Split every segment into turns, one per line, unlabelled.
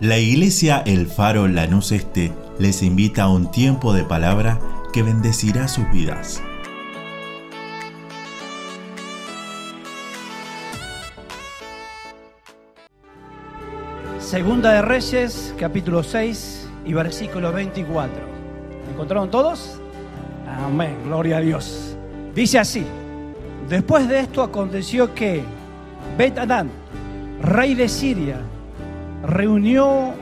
La iglesia El Faro Lanús Este les invita a un tiempo de palabra que bendecirá sus vidas.
Segunda de Reyes, capítulo 6 y versículo 24. ¿Encontraron todos? Amén, gloria a Dios. Dice así, después de esto aconteció que Bet Adán, rey de Siria, reunió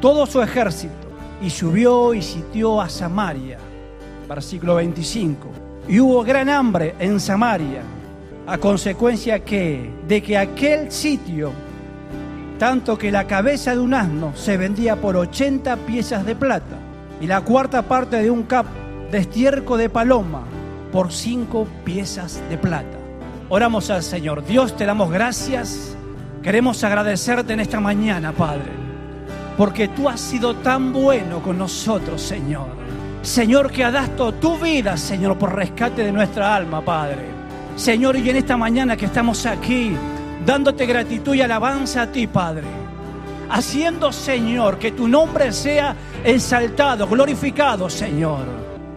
todo su ejército y subió y sitió a Samaria. Versículo 25. Y hubo gran hambre en Samaria, a consecuencia que, de que aquel sitio, tanto que la cabeza de un asno se vendía por 80 piezas de plata y la cuarta parte de un cap de estiércol de paloma por cinco piezas de plata. Oramos al Señor. Dios, te damos gracias Queremos agradecerte en esta mañana, Padre, porque tú has sido tan bueno con nosotros, Señor. Señor, que has dado tu vida, Señor, por rescate de nuestra alma, Padre. Señor, y en esta mañana que estamos aquí, dándote gratitud y alabanza a ti, Padre. Haciendo, Señor, que tu nombre sea exaltado, glorificado, Señor.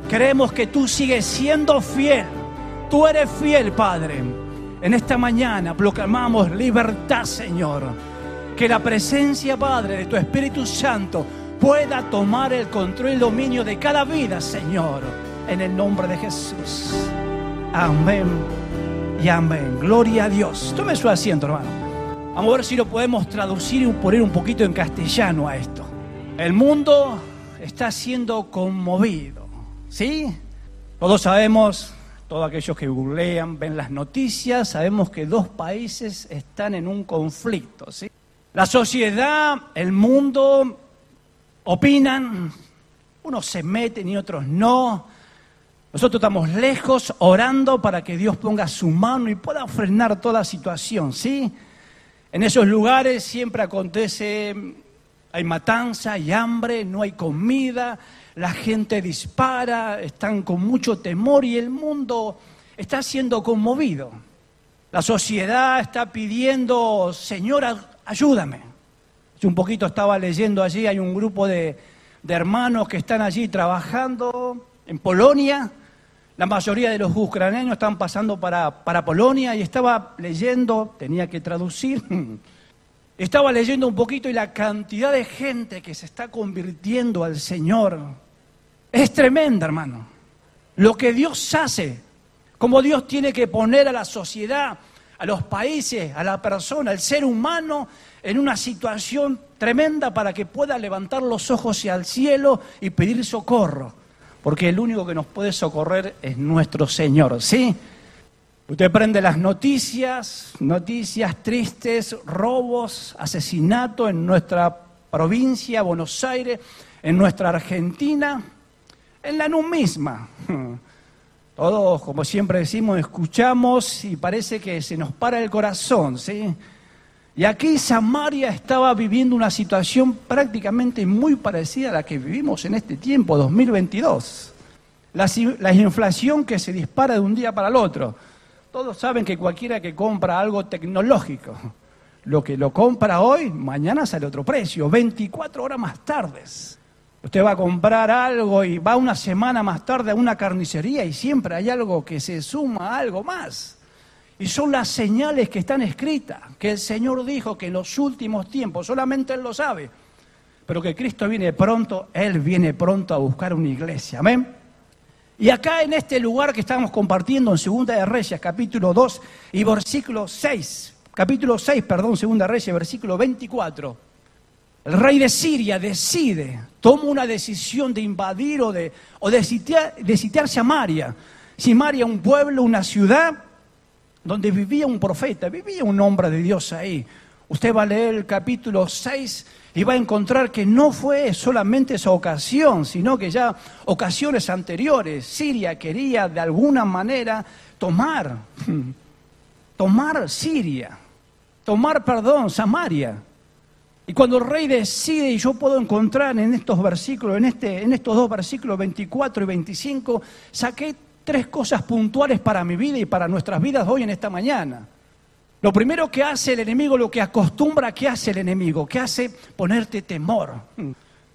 Creemos que tú sigues siendo fiel. Tú eres fiel, Padre. En esta mañana proclamamos libertad, Señor. Que la presencia, Padre, de tu Espíritu Santo pueda tomar el control y el dominio de cada vida, Señor. En el nombre de Jesús. Amén y amén. Gloria a Dios. Tome su asiento, hermano. Vamos a ver si lo podemos traducir y poner un poquito en castellano a esto. El mundo está siendo conmovido. ¿Sí? Todos sabemos todos aquellos que googlean, ven las noticias, sabemos que dos países están en un conflicto. ¿sí? La sociedad, el mundo, opinan, unos se meten y otros no. Nosotros estamos lejos orando para que Dios ponga su mano y pueda frenar toda situación, ¿sí? En esos lugares siempre acontece, hay matanza, hay hambre, no hay comida, la gente dispara, están con mucho temor y el mundo está siendo conmovido. La sociedad está pidiendo, Señor, ayúdame. Hace un poquito estaba leyendo allí, hay un grupo de, hermanos que están allí trabajando en Polonia. La mayoría de los ucranianos están pasando para, para Polonia y estaba leyendo, tenía que traducir, estaba leyendo un poquito y la cantidad de gente que se está convirtiendo al Señor es tremenda, hermano. Lo que Dios hace, como Dios tiene que poner a la sociedad, a los países, a la persona, al ser humano en una situación tremenda para que pueda levantar los ojos hacia el cielo y pedir socorro. Porque el único que nos puede socorrer es nuestro Señor, ¿sí? Usted prende las noticias, noticias tristes, robos, asesinatos en nuestra provincia, Buenos Aires, en nuestra Argentina, en la NU misma. Todos, como siempre decimos, escuchamos y parece que se nos para el corazón, ¿sí? Y aquí Samaria estaba viviendo una situación prácticamente muy parecida a la que vivimos en este tiempo, 2022. La, la, inflación que se dispara de un día para el otro. Todos saben que cualquiera que compra algo tecnológico, lo que lo compra hoy, mañana sale otro precio, 24 horas más tarde. Usted va a comprar algo y va una semana más tarde a una carnicería y siempre hay algo que se suma a algo más. Y son las señales que están escritas, que el Señor dijo que en los últimos tiempos, solamente Él lo sabe, pero que Cristo viene pronto, Él viene pronto a buscar una iglesia. Amén. Y acá en este lugar que estamos compartiendo en Segunda de Reyes, capítulo 2 y versículo 6, capítulo 6, perdón, Segunda de Reyes, versículo 24. El rey de Siria decide, toma una decisión de invadir o de, o de, sitiar, de sitiar Samaria. Samaria, un pueblo, una ciudad donde vivía un profeta, vivía un hombre de Dios ahí. Usted va a leer el capítulo 6 y va a encontrar que no fue solamente esa ocasión, sino que ya ocasiones anteriores, Siria quería de alguna manera tomar, tomar Siria, tomar, perdón, Samaria. Y cuando el rey decide, y yo puedo encontrar en estos versículos, en, este, en estos dos versículos 24 y 25, saqué tres cosas puntuales para mi vida y para nuestras vidas hoy en esta mañana. Lo primero que hace el enemigo, lo que acostumbra que hace el enemigo, que hace ponerte temor,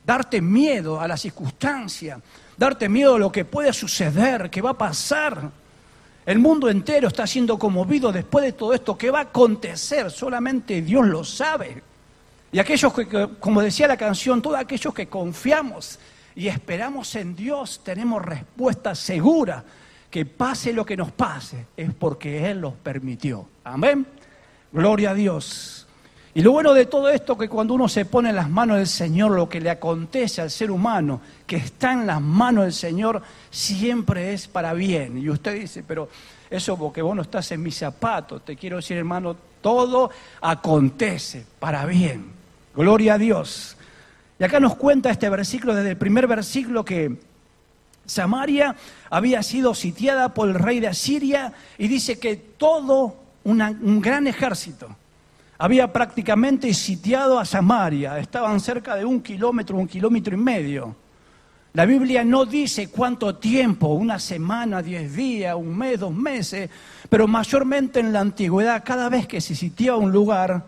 darte miedo a la circunstancia, darte miedo a lo que puede suceder, que va a pasar. El mundo entero está siendo conmovido después de todo esto. ¿Qué va a acontecer? Solamente Dios lo sabe. Y aquellos que, como decía la canción, todos aquellos que confiamos y esperamos en Dios, tenemos respuesta segura. Que pase lo que nos pase, es porque Él los permitió. Amén. Gloria a Dios. Y lo bueno de todo esto que cuando uno se pone en las manos del Señor, lo que le acontece al ser humano, que está en las manos del Señor, siempre es para bien. Y usted dice, pero eso porque vos no estás en mis zapatos. Te quiero decir, hermano, todo acontece para bien. Gloria a Dios. Y acá nos cuenta este versículo, desde el primer versículo, que Samaria había sido sitiada por el rey de Asiria y dice que todo un gran ejército había prácticamente sitiado a Samaria, estaban cerca de un kilómetro, un kilómetro y medio. La Biblia no dice cuánto tiempo, una semana, diez días, un mes, dos meses, pero mayormente en la antigüedad, cada vez que se sitiaba un lugar,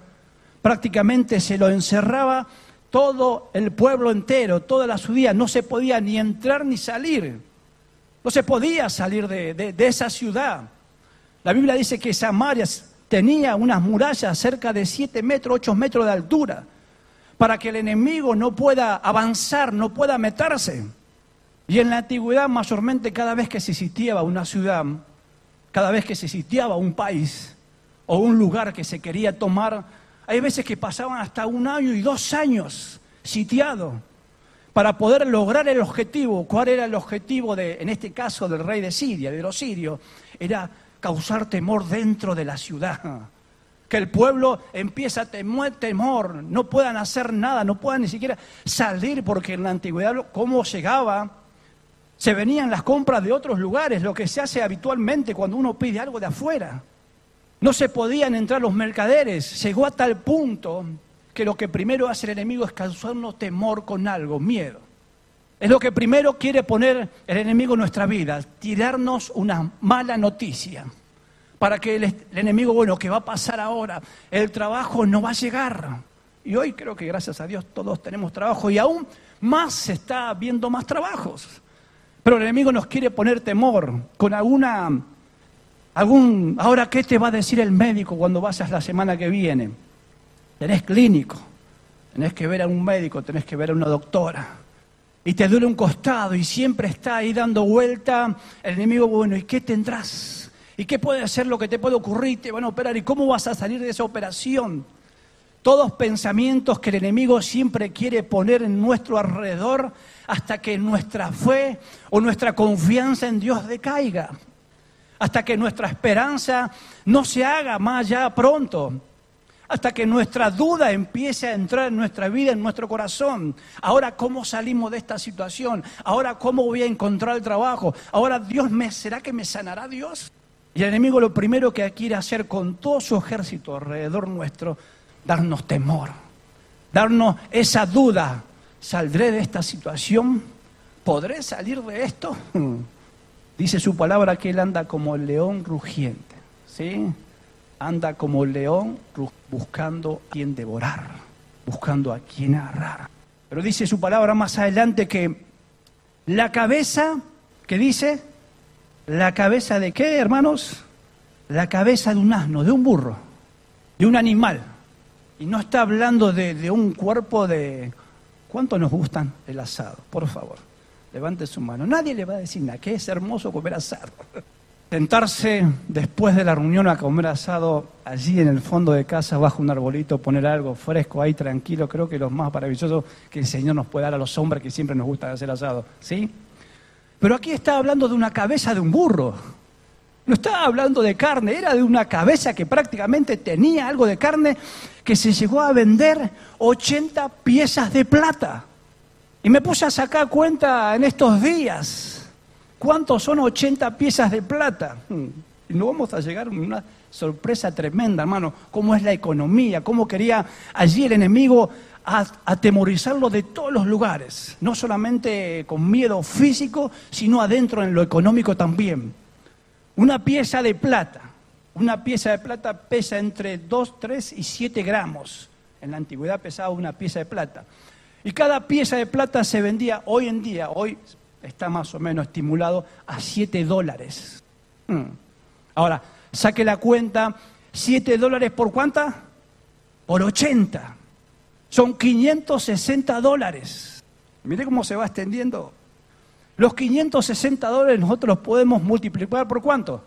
prácticamente se lo encerraba todo el pueblo entero, toda la ciudad, no se podía ni entrar ni salir, no se podía salir de, de esa ciudad. La Biblia dice que Samaria tenía unas murallas cerca de 7 metros, 8 metros de altura, para que el enemigo no pueda avanzar, no pueda meterse. Y en la antigüedad, mayormente cada vez que se sitiaba una ciudad, cada vez que se sitiaba un país o un lugar que se quería tomar, hay veces que pasaban hasta un año y dos años sitiado para poder lograr el objetivo. ¿Cuál era el objetivo de, en este caso, del rey de Siria, de los sirios? Era causar temor dentro de la ciudad. Que el pueblo empieza a temer temor, no puedan hacer nada, no puedan ni siquiera salir, porque en la antigüedad, ¿cómo llegaba? Se venían las compras de otros lugares, lo que se hace habitualmente cuando uno pide algo de afuera. No se podían entrar los mercaderes. Llegó a tal punto que lo que primero hace el enemigo es causarnos temor con algo, miedo. Es lo que primero quiere poner el enemigo en nuestra vida, tirarnos una mala noticia. Para que el, enemigo, bueno, ¿qué va a pasar ahora? El trabajo no va a llegar. Y hoy creo que gracias a Dios todos tenemos trabajo y aún más se está viendo más trabajos. Pero el enemigo nos quiere poner temor con alguna, algún, ahora qué te va a decir el médico cuando vayas la semana que viene. Tenés clínico, tenés que ver a un médico, tenés que ver a una doctora y te duele un costado y siempre está ahí dando vuelta el enemigo, bueno, ¿y qué tendrás? ¿Y qué puede ser lo que te puede ocurrir? Te van a operar. ¿Y cómo vas a salir de esa operación? Todos pensamientos que el enemigo siempre quiere poner en nuestro alrededor hasta que nuestra fe o nuestra confianza en Dios decaiga. Hasta que nuestra esperanza no se haga más ya pronto hasta que nuestra duda empiece a entrar en nuestra vida, en nuestro corazón. Ahora, ¿cómo salimos de esta situación? Ahora, ¿cómo voy a encontrar el trabajo? Ahora, Dios me, ¿será que me sanará Dios? Y el enemigo lo primero que quiere hacer con todo su ejército alrededor nuestro, darnos temor, darnos esa duda. ¿Saldré de esta situación? ¿Podré salir de esto? Dice su palabra que él anda como el león rugiente. ¿Sí? Anda como león buscando a quien devorar, buscando a quien agarrar. Pero dice su palabra más adelante que la cabeza, ¿qué dice? La cabeza de qué, hermanos? La cabeza de un asno, de un burro, de un animal. Y no está hablando de, de un cuerpo de... ¿Cuánto nos gustan el asado? Por favor, levante su mano. Nadie le va a decir nada, que es hermoso comer asado. Sentarse después de la reunión a comer asado allí en el fondo de casa, bajo un arbolito, poner algo fresco ahí, tranquilo, creo que lo más maravilloso que el Señor nos puede dar a los hombres que siempre nos gusta hacer asado, ¿sí? Pero aquí está hablando de una cabeza de un burro. No estaba hablando de carne, era de una cabeza que prácticamente tenía algo de carne que se llegó a vender 80 piezas de plata. Y me puse a sacar cuenta en estos días ¿Cuántos son 80 piezas de plata? Hmm. Y no vamos a llegar a una sorpresa tremenda, hermano. ¿Cómo es la economía? ¿Cómo quería allí el enemigo atemorizarlo de todos los lugares? No solamente con miedo físico, sino adentro en lo económico también. Una pieza de plata. Una pieza de plata pesa entre 2, 3 y 7 gramos. En la antigüedad pesaba una pieza de plata. Y cada pieza de plata se vendía hoy en día, hoy está más o menos estimulado, a 7 dólares. Mm. Ahora, saque la cuenta, 7 dólares por cuánta? Por 80. Son 560 dólares. Mire cómo se va extendiendo. Los 560 dólares nosotros los podemos multiplicar por cuánto?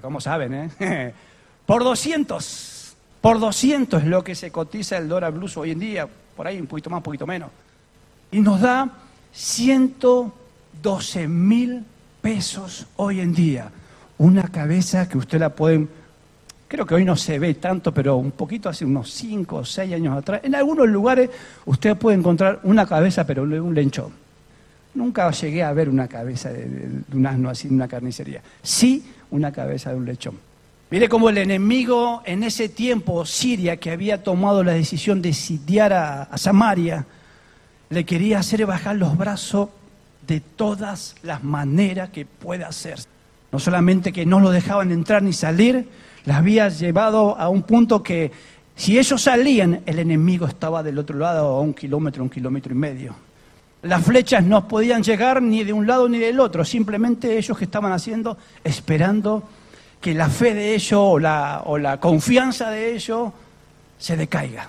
Como saben, ¿eh? por 200. Por 200 es lo que se cotiza el dólar blues hoy en día, por ahí un poquito más, un poquito menos. Y nos da 112 mil pesos hoy en día. Una cabeza que usted la pueden, creo que hoy no se ve tanto, pero un poquito hace unos 5 o 6 años atrás. En algunos lugares usted puede encontrar una cabeza, pero un lenchón. Nunca llegué a ver una cabeza de, de un asno así en una carnicería. Sí, una cabeza de un lechón. Mire cómo el enemigo en ese tiempo, Siria, que había tomado la decisión de sitiar a, Samaria, le quería hacer bajar los brazos de todas las maneras que pueda hacer. No solamente que no lo dejaban entrar ni salir, las había llevado a un punto que si ellos salían, el enemigo estaba del otro lado a un kilómetro, un kilómetro y medio. Las flechas no podían llegar ni de un lado ni del otro, simplemente ellos que estaban haciendo, esperando que la fe de ellos o la, o la confianza de ellos se decaiga.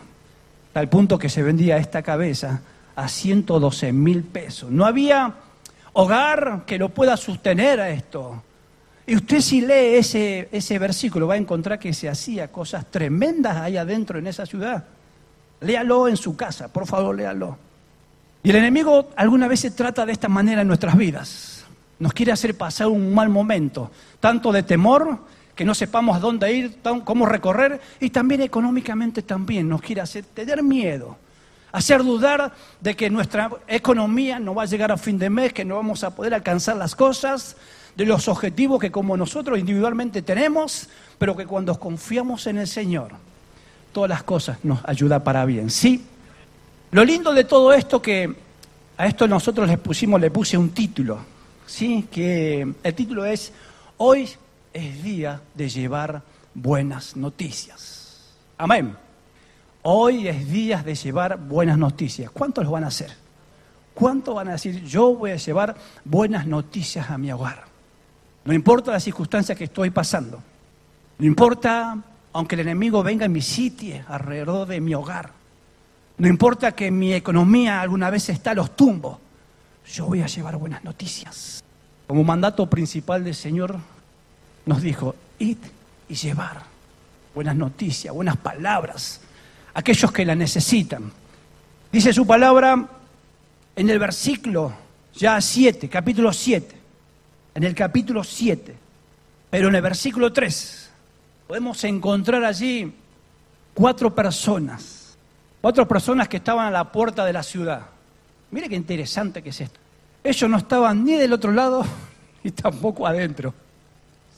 Al punto que se vendía esta cabeza a 112 mil pesos. No había hogar que lo pueda sostener a esto. Y usted si lee ese, ese versículo va a encontrar que se hacía cosas tremendas ahí adentro en esa ciudad. Léalo en su casa, por favor, léalo. Y el enemigo alguna vez se trata de esta manera en nuestras vidas nos quiere hacer pasar un mal momento, tanto de temor, que no sepamos a dónde ir, cómo recorrer, y también económicamente también nos quiere hacer tener miedo, hacer dudar de que nuestra economía no va a llegar a fin de mes, que no vamos a poder alcanzar las cosas, de los objetivos que como nosotros individualmente tenemos, pero que cuando confiamos en el Señor, todas las cosas nos ayudan para bien. Sí, lo lindo de todo esto que a esto nosotros les pusimos, le puse un título, ¿sí? que el título es Hoy es día de llevar buenas noticias. Amén. Hoy es día de llevar buenas noticias. ¿Cuántos lo van a hacer? ¿Cuántos van a decir, yo voy a llevar buenas noticias a mi hogar? No importa la circunstancia que estoy pasando. No importa, aunque el enemigo venga y me sitie alrededor de mi hogar. No importa que mi economía alguna vez está a los tumbos yo voy a llevar buenas noticias. Como mandato principal del Señor nos dijo, id y llevar buenas noticias, buenas palabras, aquellos que la necesitan. Dice su palabra en el versículo ya 7, capítulo 7, en el capítulo 7, pero en el versículo 3 podemos encontrar allí cuatro personas, cuatro personas que estaban a la puerta de la ciudad. Mire qué interesante que es esto. Ellos no estaban ni del otro lado ni tampoco adentro.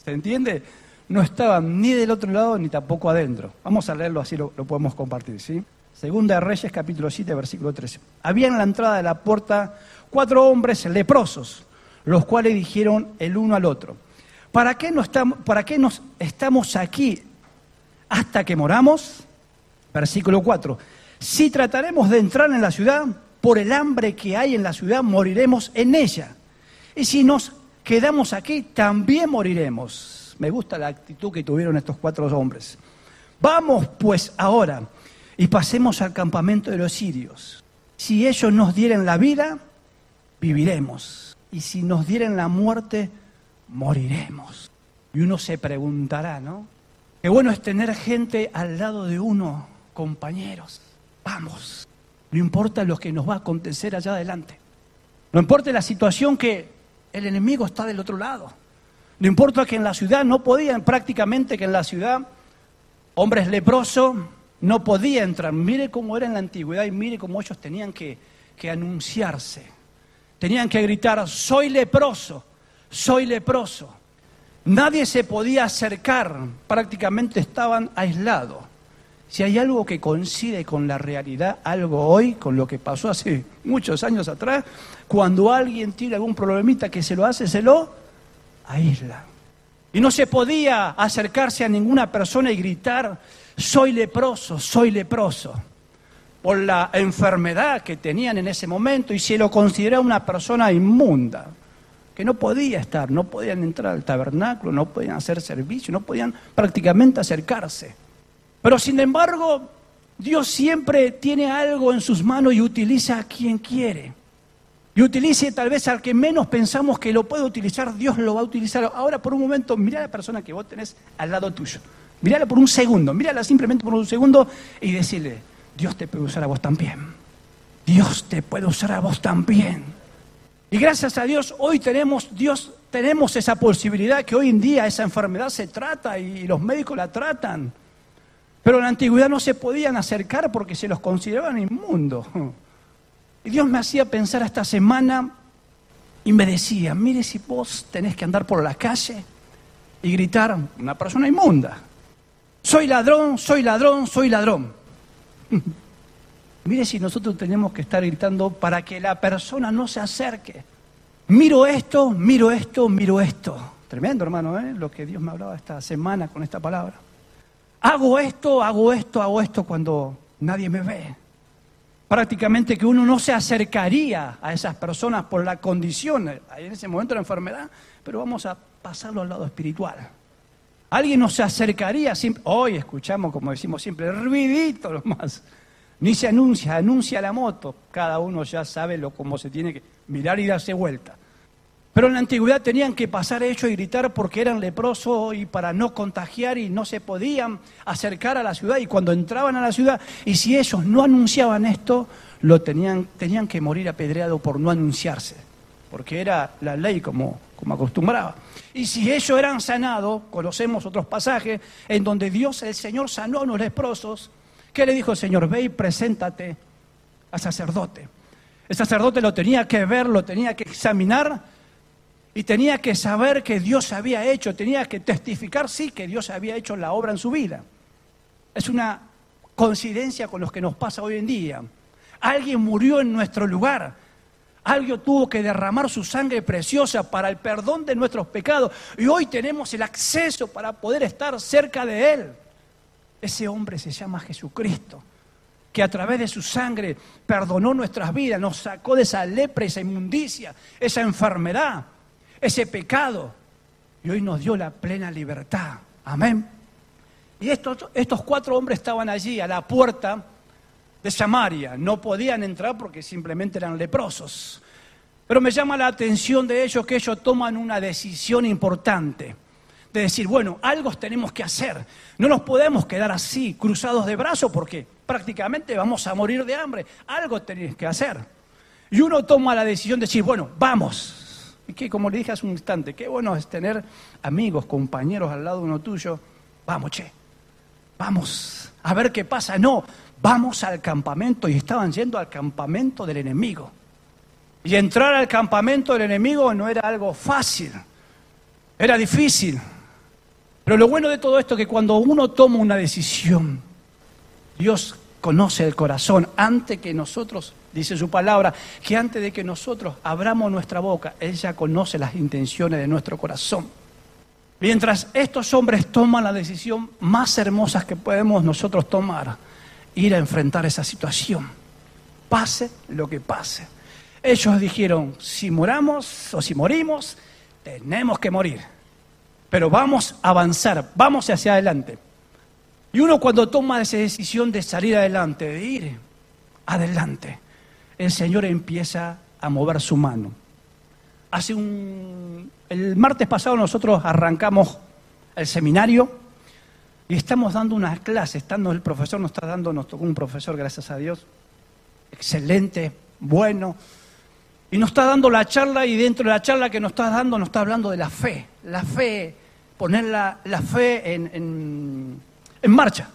¿Se entiende? No estaban ni del otro lado ni tampoco adentro. Vamos a leerlo así, lo, podemos compartir, ¿sí? Segunda de Reyes, capítulo 7, versículo 13. Había en la entrada de la puerta cuatro hombres leprosos, los cuales dijeron el uno al otro, ¿para qué, no estamos, ¿para qué nos estamos aquí hasta que moramos? Versículo 4. Si trataremos de entrar en la ciudad, por el hambre que hay en la ciudad, moriremos en ella. Y si nos quedamos aquí, también moriremos. Me gusta la actitud que tuvieron estos cuatro hombres. Vamos pues ahora y pasemos al campamento de los sirios. Si ellos nos dieren la vida, viviremos. Y si nos dieren la muerte, moriremos. Y uno se preguntará, ¿no? Qué bueno es tener gente al lado de uno, compañeros. Vamos, no importa lo que nos va a acontecer allá adelante. No importa la situación que el enemigo está del otro lado. No importa que en la ciudad no podían, prácticamente que en la ciudad, hombres leprosos no podían entrar. Mire cómo era en la antigüedad y mire cómo ellos tenían que, que anunciarse. Tenían que gritar, soy leproso, soy leproso. Nadie se podía acercar, prácticamente estaban aislados. Si hay algo que coincide con la realidad, algo hoy, con lo que pasó hace muchos años atrás, cuando alguien tiene algún problemita que se lo hace, se lo aísla. Y no se podía acercarse a ninguna persona y gritar, soy leproso, soy leproso, por la enfermedad que tenían en ese momento y se lo consideraba una persona inmunda, que no podía estar, no podían entrar al tabernáculo, no podían hacer servicio, no podían prácticamente acercarse. Pero sin embargo, Dios siempre tiene algo en sus manos y utiliza a quien quiere y utilice tal vez al que menos pensamos que lo puede utilizar, Dios lo va a utilizar. Ahora por un momento, mira a la persona que vos tenés al lado tuyo. Mírala por un segundo, mírala simplemente por un segundo y decirle, Dios te puede usar a vos también. Dios te puede usar a vos también. Y gracias a Dios hoy tenemos, Dios, tenemos esa posibilidad que hoy en día esa enfermedad se trata y los médicos la tratan. Pero en la antigüedad no se podían acercar porque se los consideraban inmundos. Y Dios me hacía pensar esta semana y me decía, mire si vos tenés que andar por la calle y gritar, una persona inmunda, soy ladrón, soy ladrón, soy ladrón. mire si nosotros tenemos que estar gritando para que la persona no se acerque. Miro esto, miro esto, miro esto. Tremendo, hermano, ¿eh? lo que Dios me hablaba esta semana con esta palabra. Hago esto, hago esto, hago esto cuando nadie me ve prácticamente que uno no se acercaría a esas personas por la condición, en ese momento la enfermedad, pero vamos a pasarlo al lado espiritual. Alguien no se acercaría, hoy escuchamos, como decimos siempre, ruidito nomás. Ni se anuncia, anuncia la moto. Cada uno ya sabe lo, cómo se tiene que mirar y darse vuelta. Pero en la antigüedad tenían que pasar hecho y gritar porque eran leprosos y para no contagiar y no se podían acercar a la ciudad. Y cuando entraban a la ciudad, y si ellos no anunciaban esto, lo tenían, tenían que morir apedreado por no anunciarse, porque era la ley como, como acostumbraba. Y si ellos eran sanados, conocemos otros pasajes en donde Dios, el Señor, sanó a los leprosos. ¿Qué le dijo el Señor? Ve y preséntate al sacerdote. El sacerdote lo tenía que ver, lo tenía que examinar y tenía que saber que Dios había hecho, tenía que testificar, sí, que Dios había hecho la obra en su vida. Es una coincidencia con lo que nos pasa hoy en día. Alguien murió en nuestro lugar. Alguien tuvo que derramar su sangre preciosa para el perdón de nuestros pecados. Y hoy tenemos el acceso para poder estar cerca de Él. Ese hombre se llama Jesucristo, que a través de su sangre perdonó nuestras vidas, nos sacó de esa lepra, esa inmundicia, esa enfermedad ese pecado y hoy nos dio la plena libertad. Amén. Y estos, estos cuatro hombres estaban allí a la puerta de Samaria. No podían entrar porque simplemente eran leprosos. Pero me llama la atención de ellos que ellos toman una decisión importante. De decir, bueno, algo tenemos que hacer. No nos podemos quedar así, cruzados de brazos, porque prácticamente vamos a morir de hambre. Algo tenéis que hacer. Y uno toma la decisión de decir, bueno, vamos, que, como le dije hace un instante, qué bueno es tener amigos, compañeros al lado de uno tuyo. Vamos, che, vamos a ver qué pasa. No, vamos al campamento. Y estaban yendo al campamento del enemigo. Y entrar al campamento del enemigo no era algo fácil, era difícil. Pero lo bueno de todo esto es que cuando uno toma una decisión, Dios conoce el corazón antes que nosotros dice su palabra, que antes de que nosotros abramos nuestra boca, Él ya conoce las intenciones de nuestro corazón. Mientras estos hombres toman la decisión más hermosa que podemos nosotros tomar, ir a enfrentar esa situación, pase lo que pase. Ellos dijeron, si moramos o si morimos, tenemos que morir, pero vamos a avanzar, vamos hacia adelante. Y uno cuando toma esa decisión de salir adelante, de ir adelante, el Señor empieza a mover su mano. Hace un. El martes pasado nosotros arrancamos el seminario y estamos dando una clase. Estando el profesor nos está dando, nos tocó un profesor, gracias a Dios, excelente, bueno. Y nos está dando la charla y dentro de la charla que nos está dando nos está hablando de la fe. La fe, poner la, fe en, en marcha.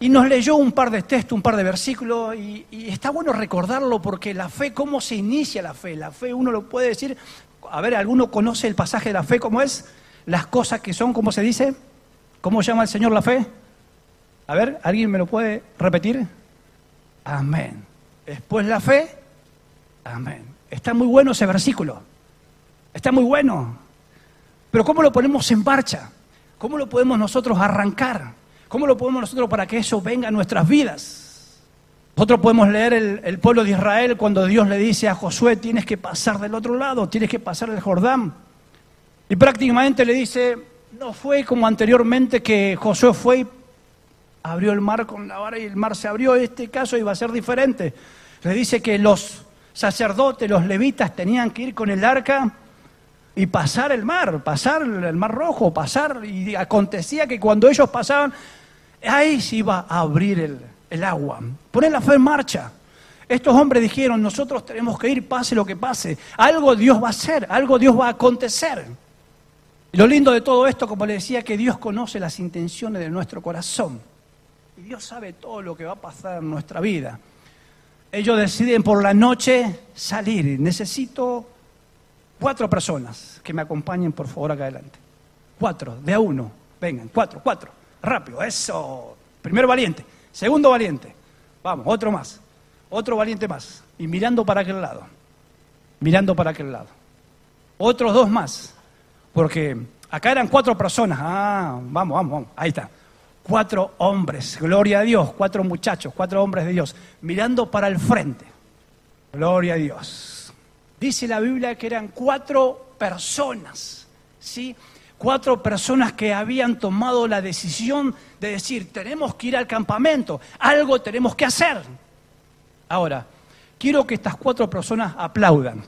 Y nos leyó un par de textos, un par de versículos, y, está bueno recordarlo porque la fe, ¿cómo se inicia la fe? La fe uno lo puede decir, a ver, ¿alguno conoce el pasaje de la fe cómo es? Las cosas que son, ¿cómo se dice? ¿Cómo llama el Señor la fe? A ver, ¿alguien me lo puede repetir? Amén. Después la fe, amén. Está muy bueno ese versículo. Está muy bueno. Pero ¿cómo lo ponemos en marcha? ¿Cómo lo podemos nosotros arrancar? ¿Cómo lo podemos nosotros para que eso venga a nuestras vidas? Nosotros podemos leer el, pueblo de Israel cuando Dios le dice a Josué, tienes que pasar del otro lado, tienes que pasar el Jordán. Y prácticamente le dice, no fue como anteriormente que Josué fue y abrió el mar con la vara y el mar se abrió, este caso iba a ser diferente. Le dice que los sacerdotes, los levitas tenían que ir con el arca y pasar el mar, pasar el mar rojo, pasar, y acontecía que cuando ellos pasaban, ahí se iba a abrir el, agua. Poner la fe en marcha. Estos hombres dijeron, nosotros tenemos que ir, pase lo que pase. Algo Dios va a hacer, algo Dios va a acontecer. Lo lindo de todo esto, como le decía, que Dios conoce las intenciones de nuestro corazón. Y Dios sabe todo lo que va a pasar en nuestra vida. Ellos deciden por la noche salir. Necesito cuatro personas que me acompañen, por favor, acá adelante. Cuatro, de a uno. Vengan, cuatro, cuatro. Rápido, eso. Primero valiente. Segundo valiente. Vamos, otro más. Otro valiente más. Y mirando para aquel lado. Mirando para aquel lado. Otros dos más. Porque acá eran cuatro personas. Ah, vamos, vamos, vamos. Ahí está cuatro hombres, gloria a Dios, cuatro muchachos, cuatro hombres de Dios, mirando para el frente. Gloria a Dios. Dice la Biblia que eran cuatro personas, ¿sí? Cuatro personas que habían tomado la decisión de decir, tenemos que ir al campamento, algo tenemos que hacer. Ahora, quiero que estas cuatro personas aplaudan.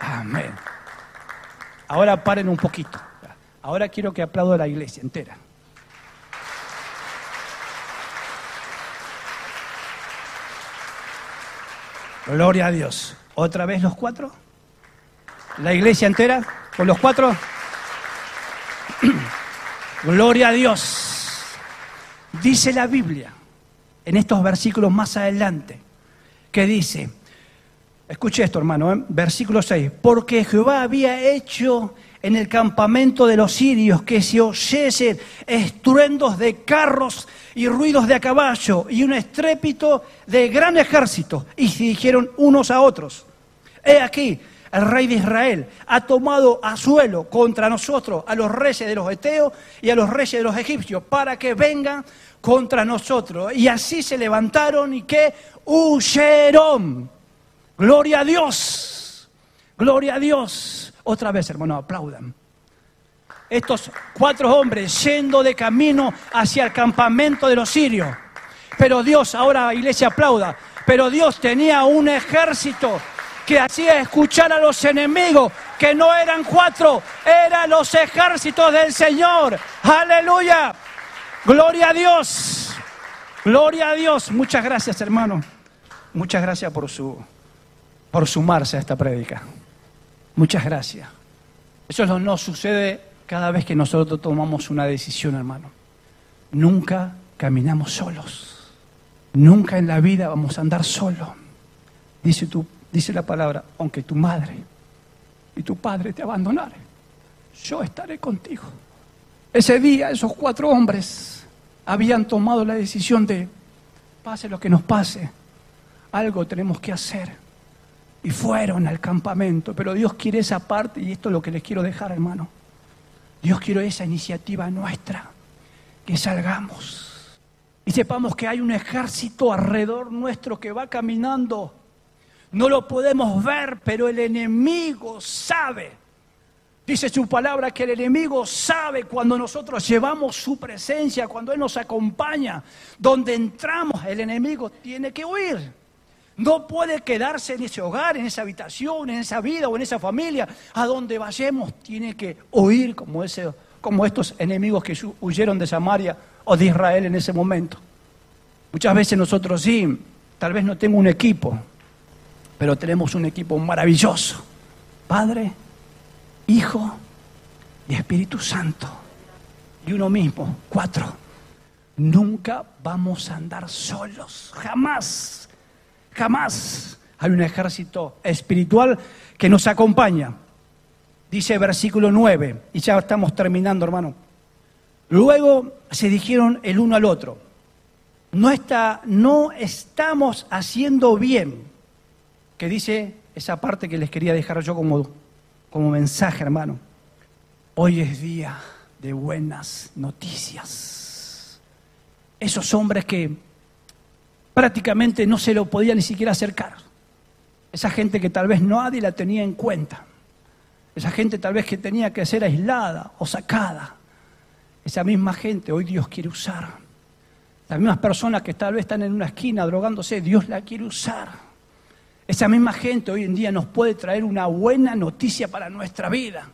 Amén. Ahora paren un poquito. Ahora quiero que aplaudo a la iglesia entera. Gloria a Dios. ¿Otra vez los cuatro? ¿La iglesia entera? ¿Con los cuatro? Gloria a Dios. Dice la Biblia, en estos versículos más adelante, que dice, escuche esto hermano, ¿eh? versículo 6, porque Jehová había hecho en el campamento de los sirios que se oyesen estruendos de carros y ruidos de a caballo y un estrépito de gran ejército. Y se dijeron unos a otros, he aquí, el rey de Israel ha tomado a suelo contra nosotros a los reyes de los eteos y a los reyes de los egipcios para que vengan contra nosotros. Y así se levantaron y que huyeron. Gloria a Dios. Gloria a Dios. Otra vez, hermano, aplaudan. Estos cuatro hombres yendo de camino hacia el campamento de los sirios. Pero Dios, ahora iglesia aplauda, pero Dios tenía un ejército que hacía escuchar a los enemigos, que no eran cuatro, eran los ejércitos del Señor. Aleluya. Gloria a Dios. Gloria a Dios. Muchas gracias, hermano. Muchas gracias por su por sumarse a esta prédica. Muchas gracias. Eso no sucede cada vez que nosotros tomamos una decisión, hermano. Nunca caminamos solos. Nunca en la vida vamos a andar solos. Dice, dice la palabra, aunque tu madre y tu padre te abandonaren, yo estaré contigo. Ese día esos cuatro hombres habían tomado la decisión de, pase lo que nos pase, algo tenemos que hacer y fueron al campamento. Pero Dios quiere esa parte y esto es lo que les quiero dejar, hermano. Dios quiere esa iniciativa nuestra, que salgamos y sepamos que hay un ejército alrededor nuestro que va caminando. No lo podemos ver, pero el enemigo sabe. Dice su palabra que el enemigo sabe cuando nosotros llevamos su presencia, cuando Él nos acompaña, donde entramos, el enemigo tiene que huir. No puede quedarse en ese hogar, en esa habitación, en esa vida o en esa familia. A donde vayamos tiene que huir como, como estos enemigos que huyeron de Samaria o de Israel en ese momento. Muchas veces nosotros sí, tal vez no tengo un equipo, pero tenemos un equipo maravilloso. Padre, Hijo y Espíritu Santo. Y uno mismo, cuatro. Nunca vamos a andar solos, jamás. Jamás hay un ejército espiritual que nos acompaña. Dice versículo 9, y ya estamos terminando, hermano. Luego se dijeron el uno al otro, no, está, no estamos haciendo bien, que dice esa parte que les quería dejar yo como como mensaje, hermano. Hoy es día de buenas noticias. Esos hombres que prácticamente no se lo podían ni siquiera acercar. Esa gente que tal vez nadie la tenía en cuenta. Esa gente tal vez que tenía que ser aislada o sacada. Esa misma gente hoy Dios quiere usar. Las mismas personas que tal vez están en una esquina drogándose, Dios la quiere usar. Esa misma gente hoy en día nos puede traer una buena noticia para nuestra vida.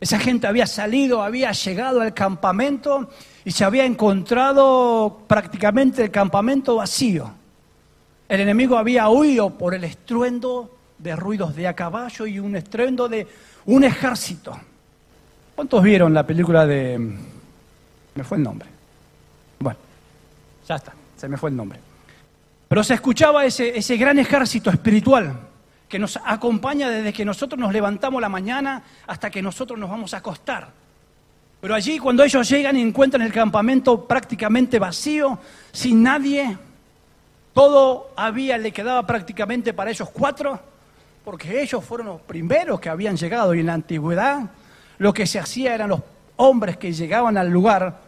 Esa gente había salido, había llegado al campamento y se había encontrado prácticamente el campamento vacío. El enemigo había huido por el estruendo de ruidos de a caballo y un estruendo de un ejército. ¿Cuántos vieron la película de... Me fue el nombre. Bueno, ya está, se me fue el nombre. Pero se escuchaba ese, ese gran ejército espiritual que nos acompaña desde que nosotros nos levantamos la mañana hasta que nosotros nos vamos a acostar. Pero allí cuando ellos llegan y encuentran el campamento prácticamente vacío, sin nadie, todo había, le quedaba prácticamente para ellos cuatro, porque ellos fueron los primeros que habían llegado y en la antigüedad lo que se hacía eran los hombres que llegaban al lugar,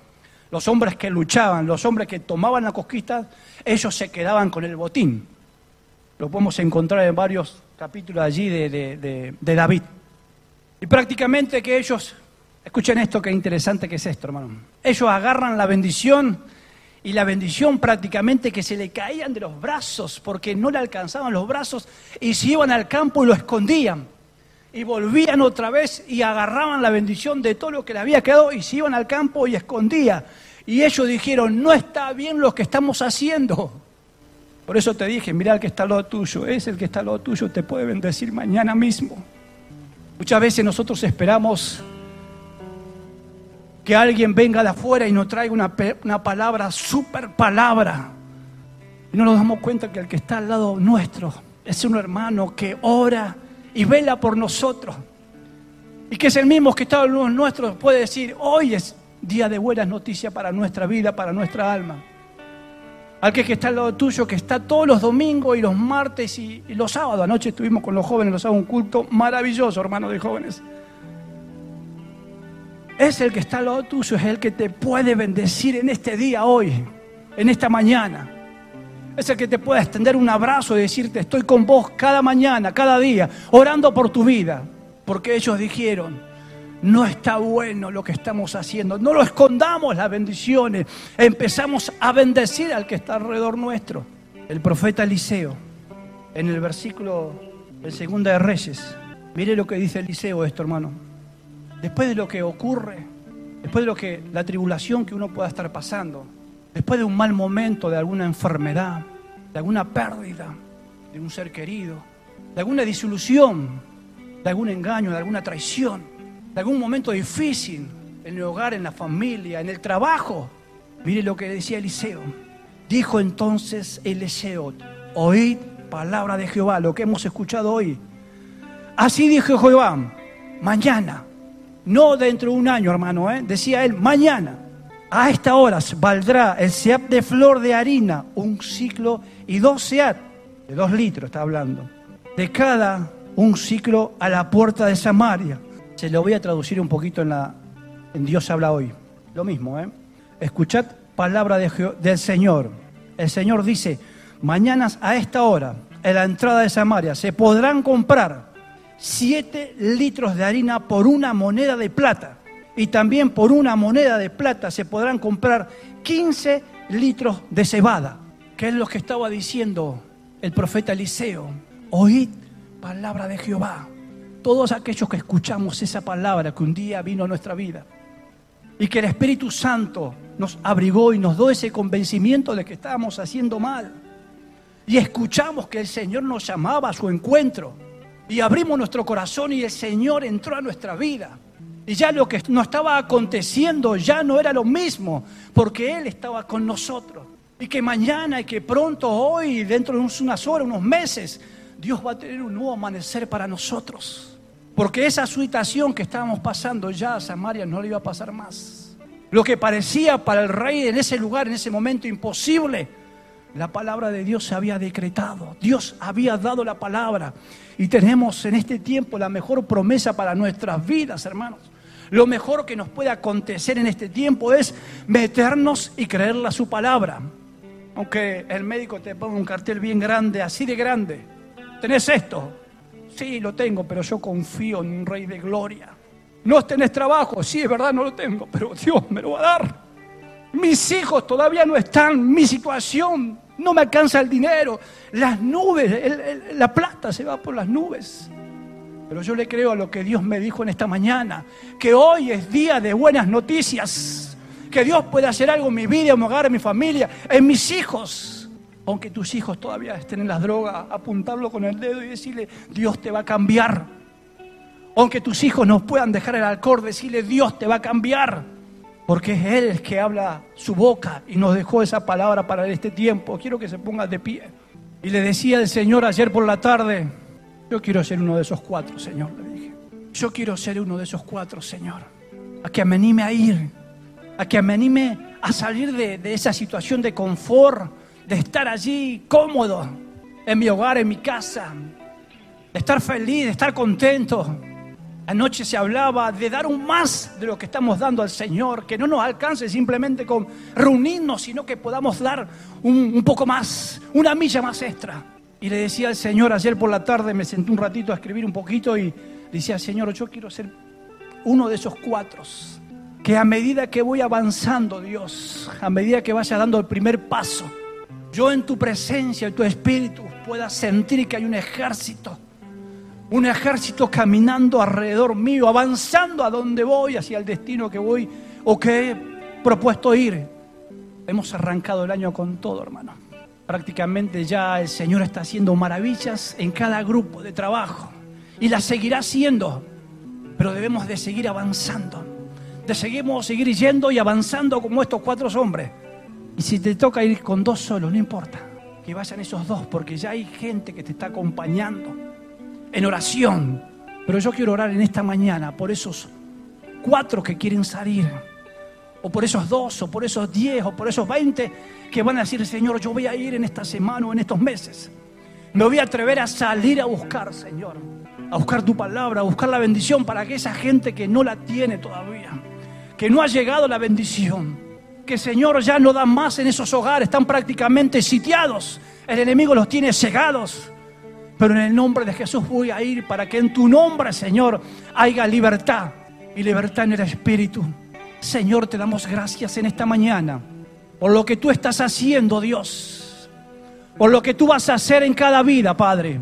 los hombres que luchaban, los hombres que tomaban la conquista, ellos se quedaban con el botín. Lo podemos encontrar en varios capítulos allí de, David. Y prácticamente que ellos, escuchen esto, qué interesante que es esto, hermano. Ellos agarran la bendición y la bendición prácticamente que se le caían de los brazos porque no le alcanzaban los brazos y se iban al campo y lo escondían. Y volvían otra vez y agarraban la bendición de todo lo que le había quedado y se iban al campo y escondía. Y ellos dijeron, no está bien lo que estamos haciendo. Por eso te dije, mira el que está al lado tuyo, es el que está al lado tuyo, te puede bendecir mañana mismo. Muchas veces nosotros esperamos que alguien venga de afuera y nos traiga una, una palabra, super palabra. Y no nos damos cuenta que el que está al lado nuestro es un hermano que ora y vela por nosotros. Y que es el mismo que está al lado nuestro, puede decir, hoy es día de buenas noticias para nuestra vida, para nuestra alma. Al que está al lado tuyo, que está todos los domingos y los martes y, los sábados. Anoche estuvimos con los jóvenes, los sábados un culto maravilloso, hermano de jóvenes. Es el que está al lado tuyo, es el que te puede bendecir en este día hoy, en esta mañana. Es el que te puede extender un abrazo y decirte, estoy con vos cada mañana, cada día, orando por tu vida. Porque ellos dijeron, no está bueno lo que estamos haciendo. No lo escondamos las bendiciones. Empezamos a bendecir al que está alrededor nuestro. El profeta Eliseo, en el versículo de Segunda de Reyes, mire lo que dice Eliseo esto, hermano. Después de lo que ocurre, después de lo que la tribulación que uno pueda estar pasando, después de un mal momento, de alguna enfermedad, de alguna pérdida de un ser querido, de alguna disolución, de algún engaño, de alguna traición, de algún momento difícil en el hogar, en la familia, en el trabajo. Mire lo que decía Eliseo. Dijo entonces Eliseo, oíd palabra de Jehová, lo que hemos escuchado hoy. Así dijo Jehová, mañana, no dentro de un año, hermano, ¿eh? decía él, mañana, a esta hora valdrá el seat de flor de harina, un ciclo y dos seat, de dos litros está hablando, de cada un ciclo a la puerta de Samaria se lo voy a traducir un poquito en, la, en Dios habla hoy. Lo mismo, ¿eh? Escuchad palabra del Señor. El Señor dice, mañanas a esta hora, en la entrada de Samaria, se podrán comprar siete litros de harina por una moneda de plata. Y también por una moneda de plata se podrán comprar 15 litros de cebada. Que es lo que estaba diciendo el profeta Eliseo. Oíd palabra de Jehová todos aquellos que escuchamos esa palabra que un día vino a nuestra vida y que el Espíritu Santo nos abrigó y nos dio ese convencimiento de que estábamos haciendo mal. Y escuchamos que el Señor nos llamaba a su encuentro. Y abrimos nuestro corazón y el Señor entró a nuestra vida. Y ya lo que nos estaba aconteciendo ya no era lo mismo, porque Él estaba con nosotros. Y que mañana y que pronto, hoy, dentro de unas horas, unos meses, Dios va a tener un nuevo amanecer para nosotros. Porque esa situación que estábamos pasando ya a Samaria no le iba a pasar más. Lo que parecía para el rey en ese lugar, en ese momento imposible, La palabra de Dios se había decretado. Dios había dado la palabra. Y tenemos en este tiempo la mejor promesa para nuestras vidas, hermanos. Lo mejor que nos puede acontecer en este tiempo es meternos y creerle a su palabra. Aunque el médico te ponga un cartel bien grande, así de grande. ¿Tenés esto? Sí, lo tengo, pero yo confío en un rey de gloria. ¿No tenés trabajo? Sí, es verdad, no lo tengo, pero Dios me lo va a dar. Mis hijos todavía no están, mi situación no me alcanza el dinero, las nubes, la plata se va por las nubes. Pero yo le creo a lo que Dios me dijo en esta mañana, que hoy es día de buenas noticias, que Dios puede hacer algo en mi vida, en mi hogar, en mi familia, en mis hijos. Aunque tus hijos todavía estén en las drogas, apuntarlo con el dedo y decirle, Dios te va a cambiar. Aunque tus hijos no puedan dejar el alcohol, decirle, Dios te va a cambiar. Porque es Él el que habla su boca y nos dejó esa palabra para este tiempo. Quiero que se ponga de pie. Y le decía el Señor ayer por la tarde, yo quiero ser uno de esos cuatro, Señor, le dije. Yo quiero ser uno de esos cuatro, Señor. A que me anime a ir, a que me anime a salir de, esa situación de confort, de estar allí cómodo, en mi hogar, en mi casa, de estar feliz, de estar contento. Anoche se hablaba de dar un más de lo que estamos dando al Señor, que no nos alcance simplemente con reunirnos, sino que podamos dar un, un poco más, una milla más extra. Y le decía al Señor, ayer por la tarde me senté un ratito a escribir un poquito y decía, Señor, yo quiero ser uno de esos cuatro. Que a medida que voy avanzando, Dios, a medida que vaya dando el primer paso, yo en tu presencia, en tu espíritu, pueda sentir que hay un ejército, un ejército caminando alrededor mío, avanzando a donde voy, hacia el destino que voy o que he propuesto ir. Hemos arrancado el año con todo, hermano prácticamente ya el Señor está haciendo maravillas en cada grupo de trabajo y las seguirá haciendo, pero debemos de seguir avanzando, de seguimos seguir yendo y avanzando como estos cuatro hombres. Y si te toca ir con dos solos, no importa, que vayan esos dos, porque ya hay gente que te está acompañando en oración. Pero yo quiero orar en esta mañana por esos cuatro que quieren salir o por esos dos, o por esos diez, o por esos veinte que van a decir, Señor, yo voy a ir en esta semana o en estos meses. Me voy a atrever a salir a buscar, Señor, a buscar tu palabra, a buscar la bendición para que esa gente que no la tiene todavía, que no ha llegado la bendición, que Señor ya no da más en esos hogares, están prácticamente sitiados, el enemigo los tiene cegados. Pero en el nombre de Jesús voy a ir para que en tu nombre, Señor, haya libertad y libertad en el Espíritu. Señor, te damos gracias en esta mañana por lo que tú estás haciendo, Dios, por lo que tú vas a hacer en cada vida, Padre.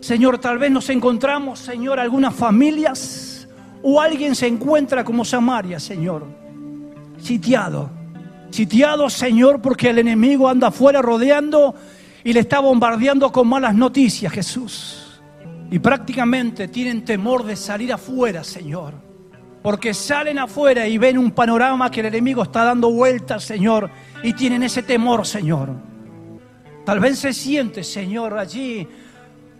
Señor, tal vez nos encontramos, Señor, algunas familias o alguien se encuentra como Samaria, Señor, sitiado. Sitiado, Señor, porque el enemigo anda afuera rodeando y le está bombardeando con malas noticias, Jesús. Y prácticamente tienen temor de salir afuera, Señor porque salen afuera y ven un panorama que el enemigo está dando vueltas, Señor, y tienen ese temor, Señor. Tal vez se siente, Señor, allí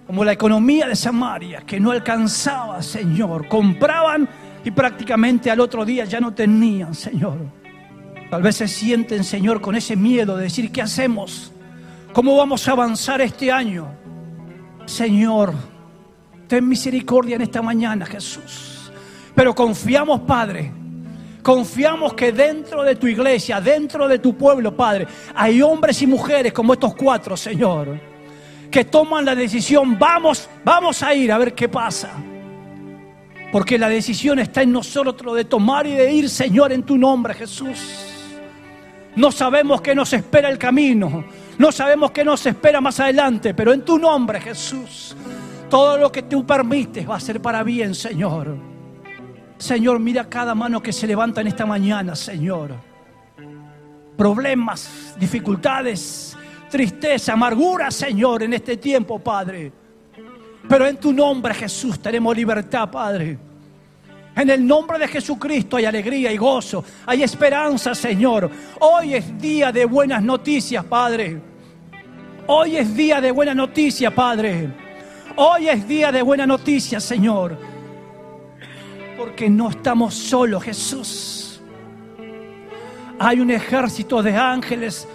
como la economía de Samaria, que no alcanzaba, Señor. Compraban y prácticamente al otro día ya no tenían, Señor. Tal vez se sienten, Señor, con ese miedo de decir, ¿qué hacemos? ¿Cómo vamos a avanzar este año? Señor, ten misericordia en esta mañana, Jesús. Pero confiamos, Padre. Confiamos que dentro de tu iglesia, dentro de tu pueblo, Padre, hay hombres y mujeres como estos cuatro, Señor, que toman la decisión, vamos, vamos a ir a ver qué pasa. Porque la decisión está en nosotros de tomar y de ir, Señor, en tu nombre, Jesús. No sabemos qué nos espera el camino, no sabemos qué nos espera más adelante, pero en tu nombre, Jesús, todo lo que tú permites va a ser para bien, Señor. Señor, mira cada mano que se levanta en esta mañana, Señor. Problemas, dificultades, tristeza, amargura, Señor, en este tiempo, Padre. Pero en tu nombre, Jesús, tenemos libertad, Padre. En el nombre de Jesucristo hay alegría y gozo, hay esperanza, Señor. Hoy es día de buenas noticias, Padre. Hoy es día de buena noticia, Padre. Hoy es día de buena noticia, Señor. Porque no estamos solos, Jesús. Hay un ejército de ángeles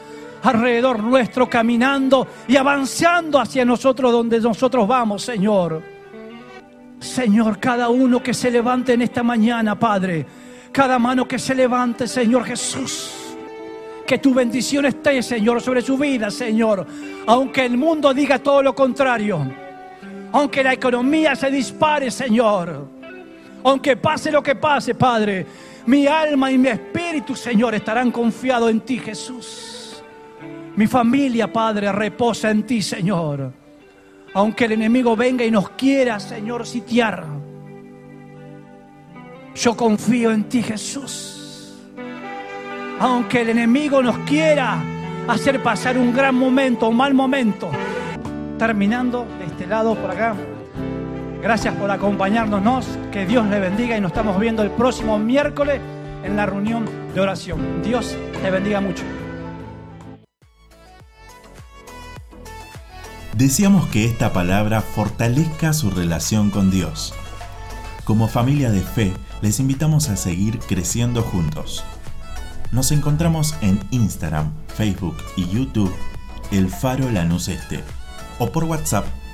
alrededor nuestro, caminando y avanzando hacia nosotros donde nosotros vamos, Señor. Señor, cada uno que se levante en esta mañana, Padre, cada mano que se levante, Señor Jesús. Que tu bendición esté, Señor, sobre su vida, Señor. Aunque el mundo diga todo lo contrario. Aunque la economía se dispare, Señor. Aunque pase lo que pase, Padre. Mi alma y mi espíritu, Señor, estarán confiados en ti, Jesús. Mi familia, Padre, reposa en ti, Señor. Aunque el enemigo venga y nos quiera, Señor, sitiar. Yo confío en ti, Jesús. Aunque el enemigo nos quiera hacer pasar un gran momento, un mal momento. Terminando de este lado por acá. Gracias por acompañarnos. Que Dios le bendiga y nos estamos viendo el próximo miércoles en la reunión de oración. Dios te bendiga mucho.
Deseamos que esta palabra fortalezca su relación con Dios. Como familia de fe, les invitamos a seguir creciendo juntos. Nos encontramos en Instagram, Facebook y YouTube, El Faro Lanús Este, o por WhatsApp